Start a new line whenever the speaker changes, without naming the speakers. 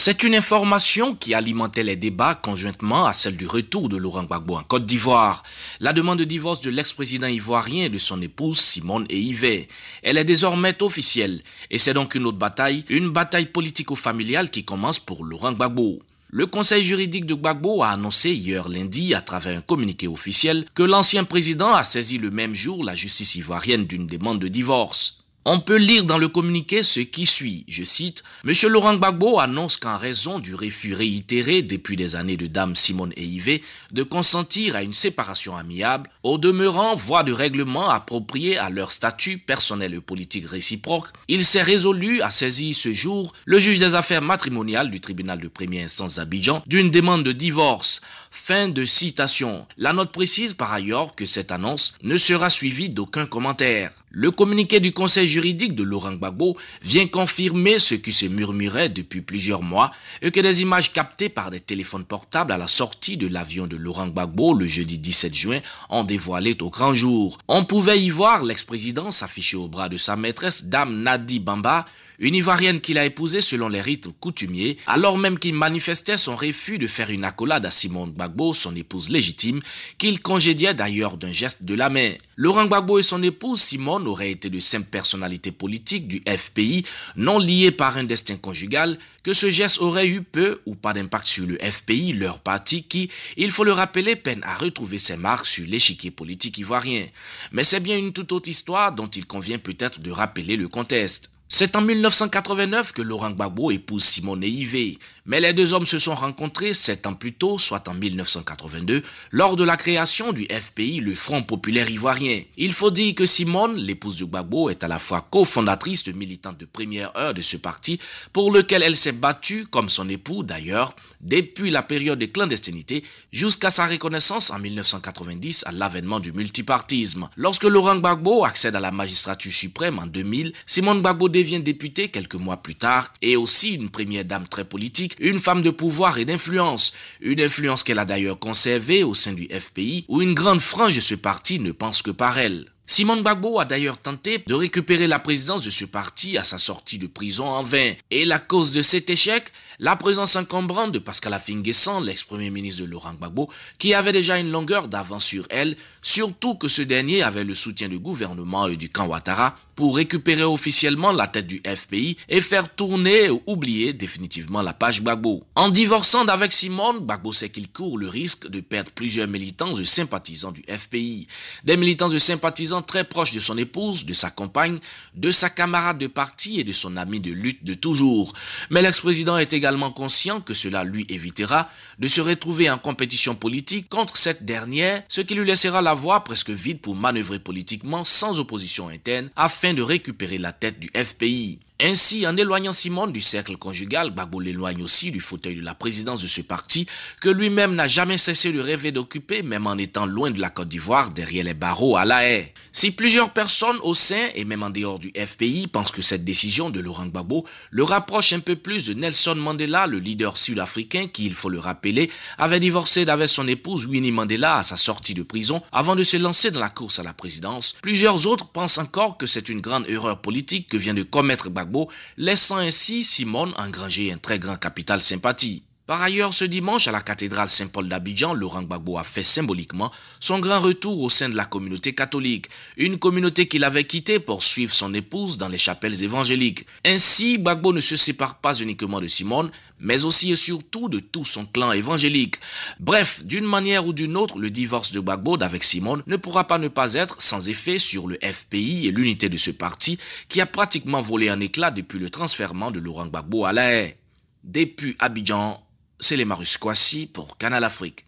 C'est une information qui alimentait les débats conjointement à celle du retour de Laurent Gbagbo en Côte d'Ivoire. La demande de divorce de l'ex-président ivoirien et de son épouse Simone et Yves. Elle est désormais officielle et c'est donc une autre bataille, une bataille politico-familiale qui commence pour Laurent Gbagbo. Le conseil juridique de Gbagbo a annoncé hier lundi, à travers un communiqué officiel, que l'ancien président a saisi le même jour la justice ivoirienne d'une demande de divorce. On peut lire dans le communiqué ce qui suit. Je cite, Monsieur Laurent Gbagbo annonce qu'en raison du refus réitéré depuis des années de Dame Simone et Yves de consentir à une séparation amiable, au demeurant voie de règlement appropriée à leur statut personnel et politique réciproque, il s'est résolu à saisir ce jour le juge des affaires matrimoniales du tribunal de première instance d'Abidjan d'une demande de divorce. Fin de citation. La note précise par ailleurs que cette annonce ne sera suivie d'aucun commentaire. Le communiqué du conseil juridique de Laurent Gbagbo vient confirmer ce qui se murmurait depuis plusieurs mois et que des images captées par des téléphones portables à la sortie de l'avion de Laurent Gbagbo le jeudi 17 juin ont dévoilé au grand jour. On pouvait y voir l'ex-président s'afficher au bras de sa maîtresse, Dame Nadi Bamba, une Ivoirienne qu'il a épousée selon les rites coutumiers, alors même qu'il manifestait son refus de faire une accolade à Simone Gbagbo, son épouse légitime, qu'il congédiait d'ailleurs d'un geste de la main. Laurent Gbagbo et son épouse Simone auraient été de simples personnalités politiques du FPI, non liées par un destin conjugal, que ce geste aurait eu peu ou pas d'impact sur le FPI, leur parti qui, il faut le rappeler, peine à retrouver ses marques sur l'échiquier politique ivoirien. Mais c'est bien une toute autre histoire dont il convient peut-être de rappeler le contexte. C'est en 1989 que Laurent Gbagbo épouse Simone Yves, mais les deux hommes se sont rencontrés sept ans plus tôt, soit en 1982, lors de la création du FPI, le Front Populaire Ivoirien. Il faut dire que Simone, l'épouse de Gbagbo, est à la fois cofondatrice de militante de première heure de ce parti, pour lequel elle s'est battue, comme son époux d'ailleurs, depuis la période de clandestinité jusqu'à sa reconnaissance en 1990 à l'avènement du multipartisme. Lorsque Laurent Gbagbo accède à la magistrature suprême en 2000, Simone Gbagbo devient députée quelques mois plus tard et aussi une première dame très politique, une femme de pouvoir et d'influence. Une influence qu'elle a d'ailleurs conservée au sein du FPI où une grande frange de ce parti ne pense que par elle. Simone Gbagbo a d'ailleurs tenté de récupérer la présidence de ce parti à sa sortie de prison en vain. Et la cause de cet échec, la présence encombrante de Pascal Affinguessan, l'ex-premier ministre de Laurent Gbagbo, qui avait déjà une longueur d'avance sur elle, surtout que ce dernier avait le soutien du gouvernement et du camp Ouattara pour récupérer officiellement la tête du FPI et faire tourner ou oublier définitivement la page Gbagbo. En divorçant d'avec Simone, Gbagbo sait qu'il court le risque de perdre plusieurs militants et sympathisants du FPI. Des militants et sympathisants très proches de son épouse, de sa compagne, de sa camarade de parti et de son ami de lutte de toujours. Mais l'ex-président est également conscient que cela lui évitera de se retrouver en compétition politique contre cette dernière, ce qui lui laissera la voie presque vide pour manœuvrer politiquement sans opposition interne afin de récupérer la tête du FPI. Ainsi, en éloignant Simone du cercle conjugal, Gbagbo l'éloigne aussi du fauteuil de la présidence de ce parti que lui-même n'a jamais cessé de rêver d'occuper, même en étant loin de la Côte d'Ivoire, derrière les barreaux à la haie. Si plusieurs personnes au sein et même en dehors du FPI pensent que cette décision de Laurent Gbagbo le rapproche un peu plus de Nelson Mandela, le leader sud-africain qui, il faut le rappeler, avait divorcé d'avec son épouse Winnie Mandela à sa sortie de prison avant de se lancer dans la course à la présidence, plusieurs autres pensent encore que c'est une grande erreur politique que vient de commettre Gbagbo laissant ainsi Simone engranger un très grand capital sympathie. Par ailleurs, ce dimanche, à la cathédrale Saint-Paul d'Abidjan, Laurent Gbagbo a fait symboliquement son grand retour au sein de la communauté catholique, une communauté qu'il avait quittée pour suivre son épouse dans les chapelles évangéliques. Ainsi, Gbagbo ne se sépare pas uniquement de Simone, mais aussi et surtout de tout son clan évangélique. Bref, d'une manière ou d'une autre, le divorce de Gbagbo avec Simone ne pourra pas ne pas être sans effet sur le FPI et l'unité de ce parti qui a pratiquement volé en éclat depuis le transfert de Laurent Gbagbo à la haie. Depuis Abidjan, c'est les Marus Kwasi pour Canal Afrique.